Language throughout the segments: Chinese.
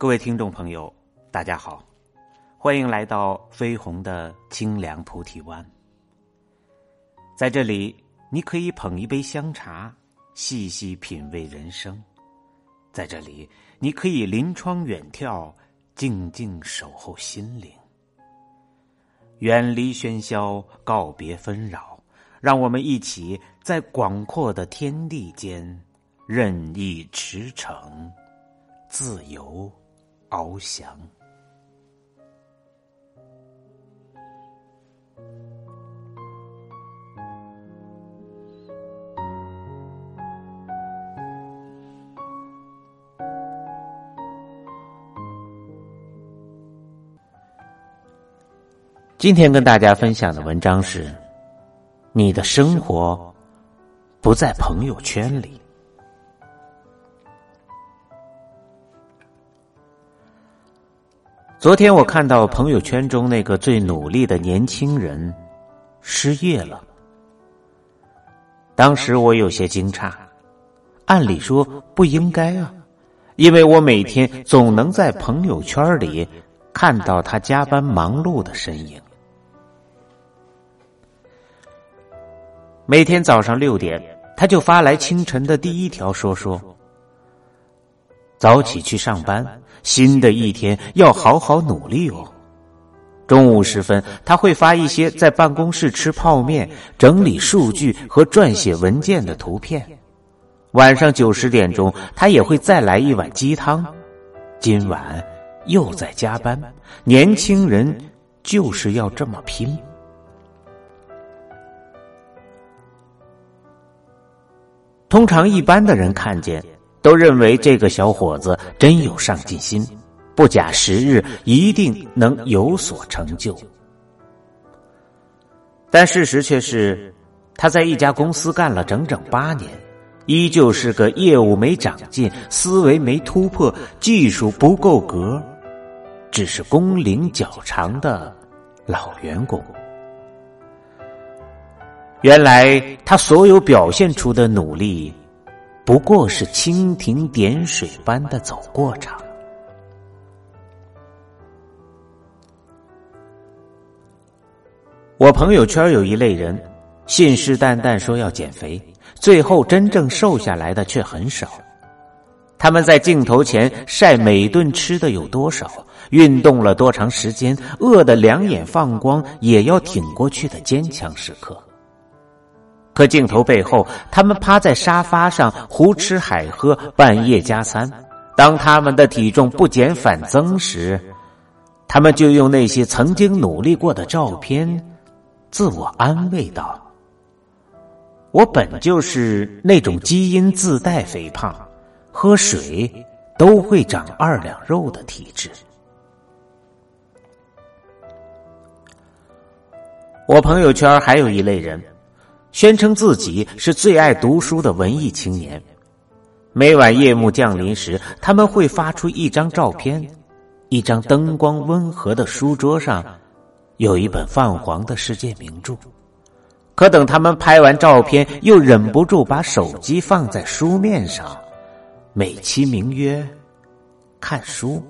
各位听众朋友，大家好，欢迎来到飞鸿的清凉菩提湾。在这里，你可以捧一杯香茶，细细品味人生；在这里，你可以临窗远眺，静静守候心灵。远离喧嚣，告别纷扰，让我们一起在广阔的天地间任意驰骋，自由翱翔。今天跟大家分享的文章是：你的生活不在朋友圈里。昨天我看到朋友圈中那个最努力的年轻人失业了，当时我有些惊诧。按理说不应该啊，因为我每天总能在朋友圈里看到他加班忙碌的身影。每天早上六点，他就发来清晨的第一条说说：“早起去上班，新的一天要好好努力哦。”中午时分，他会发一些在办公室吃泡面、整理数据和撰写文件的图片。晚上九十点钟，他也会再来一碗鸡汤。今晚又在加班，年轻人就是要这么拼。通常一般的人看见，都认为这个小伙子真有上进心，不假时日一定能有所成就。但事实却是，他在一家公司干了整整八年，依旧是个业务没长进、思维没突破、技术不够格，只是工龄较长的老员工。原来他所有表现出的努力，不过是蜻蜓点水般的走过场。我朋友圈有一类人，信誓旦旦说要减肥，最后真正瘦下来的却很少。他们在镜头前晒每顿吃的有多少，运动了多长时间，饿得两眼放光也要挺过去的坚强时刻。可镜头背后，他们趴在沙发上胡吃海喝，半夜加餐。当他们的体重不减反增时，他们就用那些曾经努力过的照片，自我安慰道：“我本就是那种基因自带肥胖，喝水都会长二两肉的体质。”我朋友圈还有一类人。宣称自己是最爱读书的文艺青年，每晚夜幕降临时，他们会发出一张照片，一张灯光温和的书桌上，有一本泛黄的世界名著。可等他们拍完照片，又忍不住把手机放在书面上，美其名曰“看书”。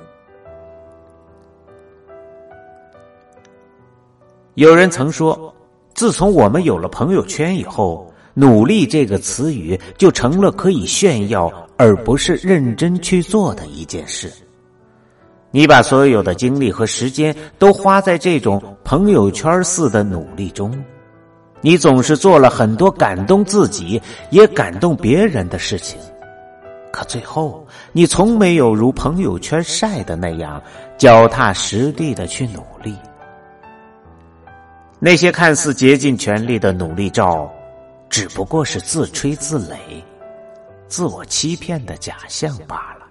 有人曾说。自从我们有了朋友圈以后，“努力”这个词语就成了可以炫耀而不是认真去做的一件事。你把所有的精力和时间都花在这种朋友圈似的努力中，你总是做了很多感动自己也感动别人的事情，可最后你从没有如朋友圈晒的那样脚踏实地的去努力。那些看似竭尽全力的努力照，只不过是自吹自擂、自我欺骗的假象罢了。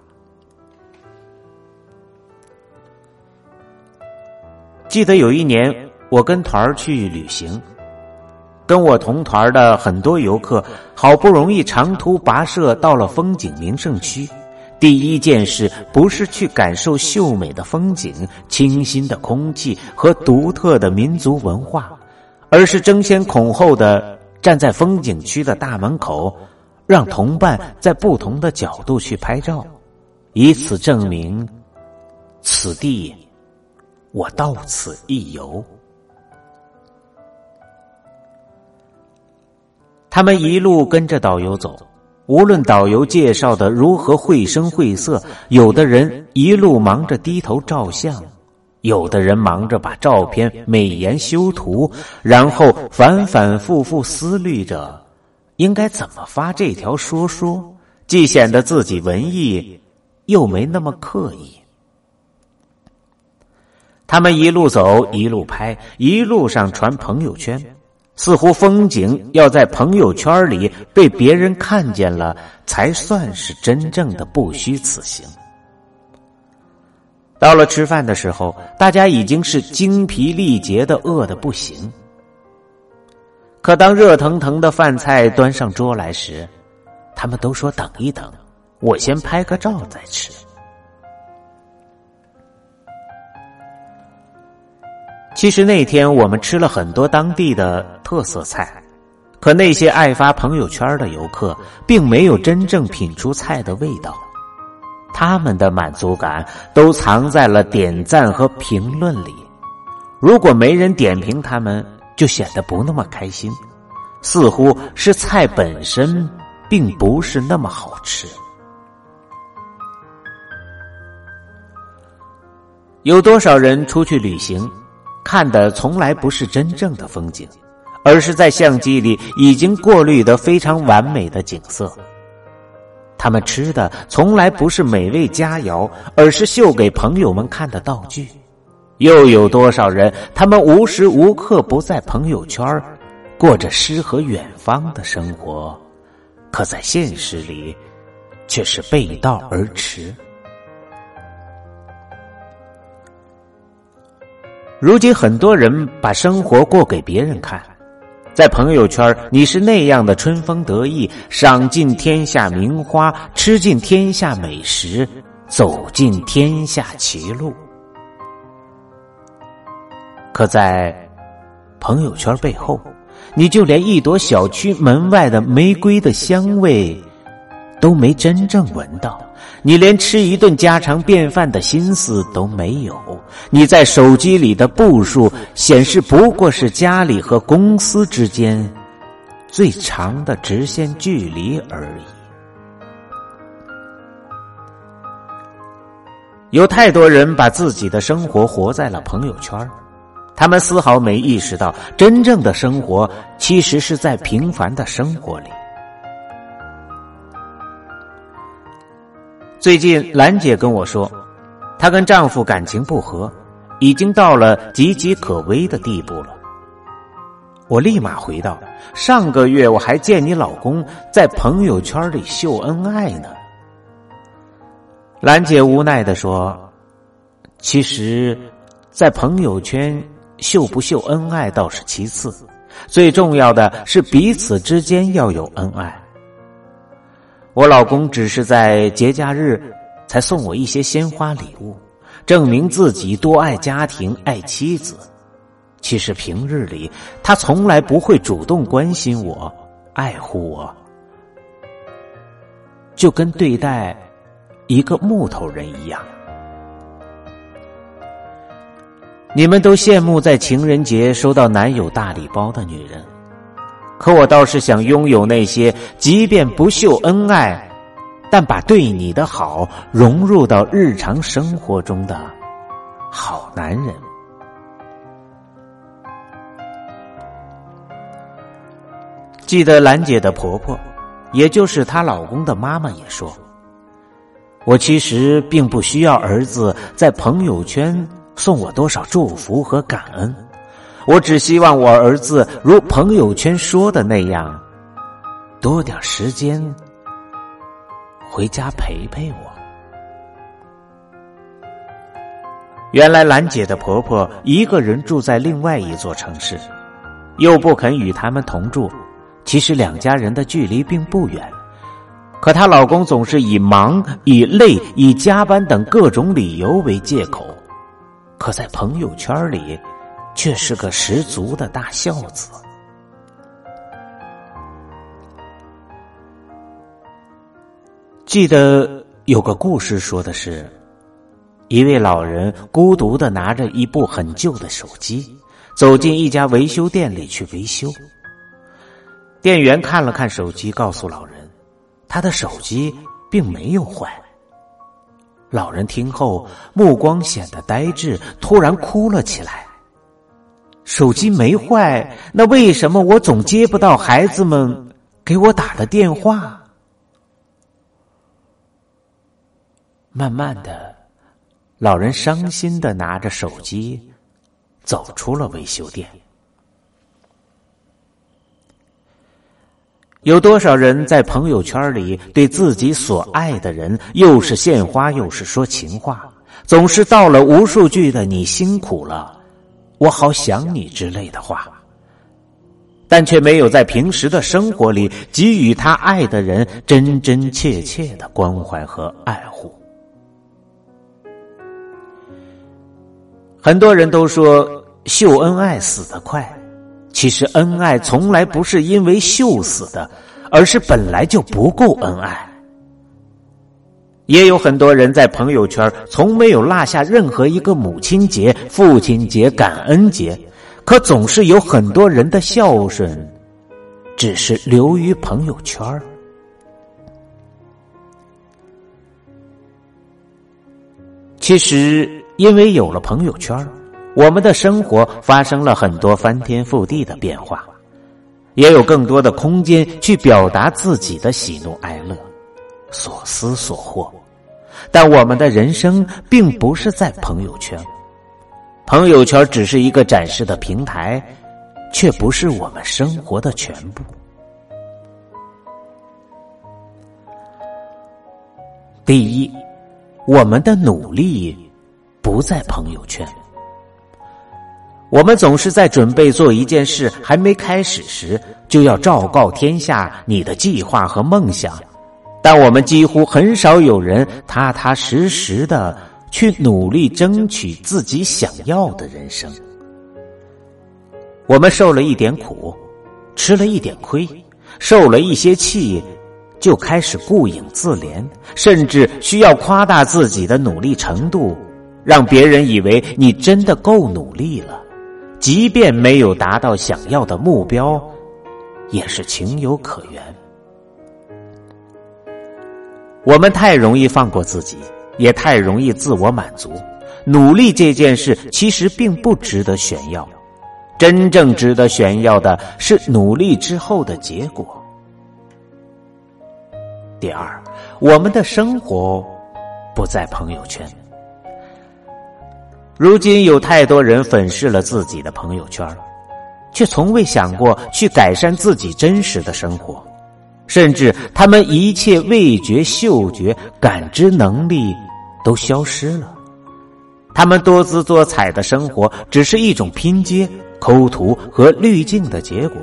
记得有一年，我跟团儿去旅行，跟我同团的很多游客，好不容易长途跋涉到了风景名胜区。第一件事不是去感受秀美的风景、清新的空气和独特的民族文化，而是争先恐后的站在风景区的大门口，让同伴在不同的角度去拍照，以此证明此地我到此一游。他们一路跟着导游走，无论导游介绍的如何绘声绘色，有的人一路忙着低头照相，有的人忙着把照片美颜修图，然后反反复复思虑着应该怎么发这条说说，既显得自己文艺，又没那么刻意。他们一路走，一路拍，一路上传朋友圈。似乎风景要在朋友圈里被别人看见了，才算是真正的不虚此行。到了吃饭的时候，大家已经是精疲力竭的，饿得不行。可当热腾腾的饭菜端上桌来时，他们都说等一等，我先拍个照再吃。其实那天我们吃了很多当地的特色菜，可那些爱发朋友圈的游客并没有真正品出菜的味道，他们的满足感都藏在了点赞和评论里。如果没人点评他们，就显得不那么开心，似乎是菜本身并不是那么好吃。有多少人出去旅行？看的从来不是真正的风景，而是在相机里已经过滤的非常完美的景色。他们吃的从来不是美味佳肴，而是秀给朋友们看的道具。又有多少人，他们无时无刻不在朋友圈过着诗和远方的生活，可在现实里却是背道而驰。如今很多人把生活过给别人看，在朋友圈你是那样的春风得意，赏尽天下名花，吃尽天下美食，走尽天下歧路。可在朋友圈背后，你就连一朵小区门外的玫瑰的香味都没真正闻到。你连吃一顿家常便饭的心思都没有，你在手机里的步数显示不过是家里和公司之间最长的直线距离而已。有太多人把自己的生活活在了朋友圈，他们丝毫没意识到，真正的生活其实是在平凡的生活里。最近，兰姐跟我说，她跟丈夫感情不和，已经到了岌岌可危的地步了。我立马回道：“上个月我还见你老公在朋友圈里秀恩爱呢。”兰姐无奈的说：“其实，在朋友圈秀不秀恩爱倒是其次，最重要的是彼此之间要有恩爱。”我老公只是在节假日才送我一些鲜花礼物，证明自己多爱家庭、爱妻子。其实平日里他从来不会主动关心我、爱护我，就跟对待一个木头人一样。你们都羡慕在情人节收到男友大礼包的女人。可我倒是想拥有那些，即便不秀恩爱，但把对你的好融入到日常生活中的好男人。记得兰姐的婆婆，也就是她老公的妈妈也说：“我其实并不需要儿子在朋友圈送我多少祝福和感恩。”我只希望我儿子如朋友圈说的那样，多点时间回家陪陪我。原来兰姐的婆婆一个人住在另外一座城市，又不肯与他们同住。其实两家人的距离并不远，可她老公总是以忙、以累、以加班等各种理由为借口，可在朋友圈里。却是个十足的大孝子。记得有个故事，说的是，一位老人孤独的拿着一部很旧的手机，走进一家维修店里去维修。店员看了看手机，告诉老人，他的手机并没有坏。老人听后，目光显得呆滞，突然哭了起来。手机没坏，那为什么我总接不到孩子们给我打的电话？慢慢的，老人伤心的拿着手机走出了维修店。有多少人在朋友圈里对自己所爱的人又是献花又是说情话，总是道了无数句的“你辛苦了，我好想你”之类的话，但却没有在平时的生活里给予他爱的人真真切切的关怀和爱护。很多人都说秀恩爱死得快。其实恩爱从来不是因为秀死的，而是本来就不够恩爱。也有很多人在朋友圈从没有落下任何一个母亲节、父亲节、感恩节，可总是有很多人的孝顺，只是流于朋友圈其实，因为有了朋友圈我们的生活发生了很多翻天覆地的变化，也有更多的空间去表达自己的喜怒哀乐、所思所惑。但我们的人生并不是在朋友圈，朋友圈只是一个展示的平台，却不是我们生活的全部。第一，我们的努力不在朋友圈。我们总是在准备做一件事还没开始时，就要昭告天下你的计划和梦想，但我们几乎很少有人踏踏实实的去努力争取自己想要的人生。我们受了一点苦，吃了一点亏，受了一些气，就开始顾影自怜，甚至需要夸大自己的努力程度，让别人以为你真的够努力了。即便没有达到想要的目标，也是情有可原。我们太容易放过自己，也太容易自我满足。努力这件事其实并不值得炫耀，真正值得炫耀的是努力之后的结果。第二，我们的生活不在朋友圈。如今有太多人粉饰了自己的朋友圈，却从未想过去改善自己真实的生活，甚至他们一切味觉、嗅觉、感知能力都消失了。他们多姿多彩的生活只是一种拼接、抠图和滤镜的结果。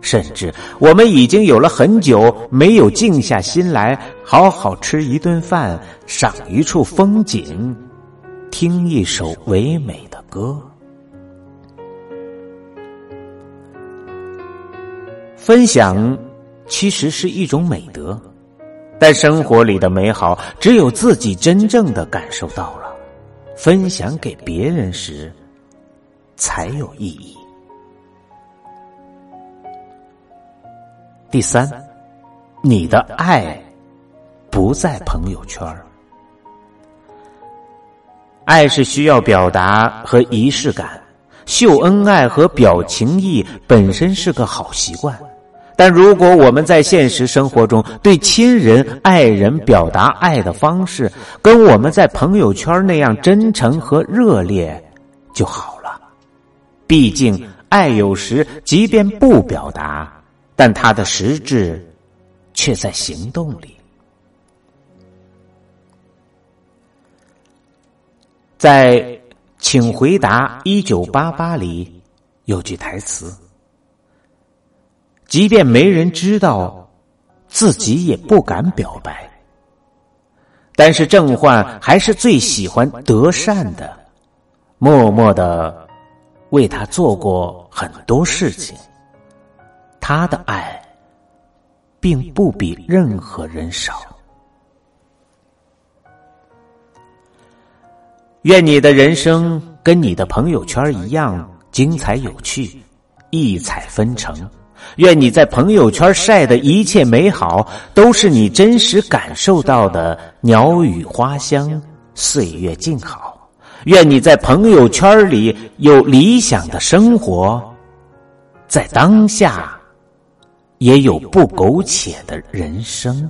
甚至我们已经有了很久没有静下心来好好吃一顿饭、赏一处风景。听一首唯美的歌，分享其实是一种美德，但生活里的美好只有自己真正的感受到了，分享给别人时才有意义。第三，你的爱不在朋友圈。爱是需要表达和仪式感，秀恩爱和表情意本身是个好习惯，但如果我们在现实生活中对亲人、爱人表达爱的方式跟我们在朋友圈那样真诚和热烈就好了。毕竟，爱有时即便不表达，但它的实质却在行动里。在《请回答一九八八》里有句台词：“即便没人知道，自己也不敢表白。但是郑焕还是最喜欢德善的，默默的为他做过很多事情。他的爱，并不比任何人少。”愿你的人生跟你的朋友圈一样精彩有趣，异彩纷呈。愿你在朋友圈晒的一切美好，都是你真实感受到的鸟语花香、岁月静好。愿你在朋友圈里有理想的生活，在当下也有不苟且的人生。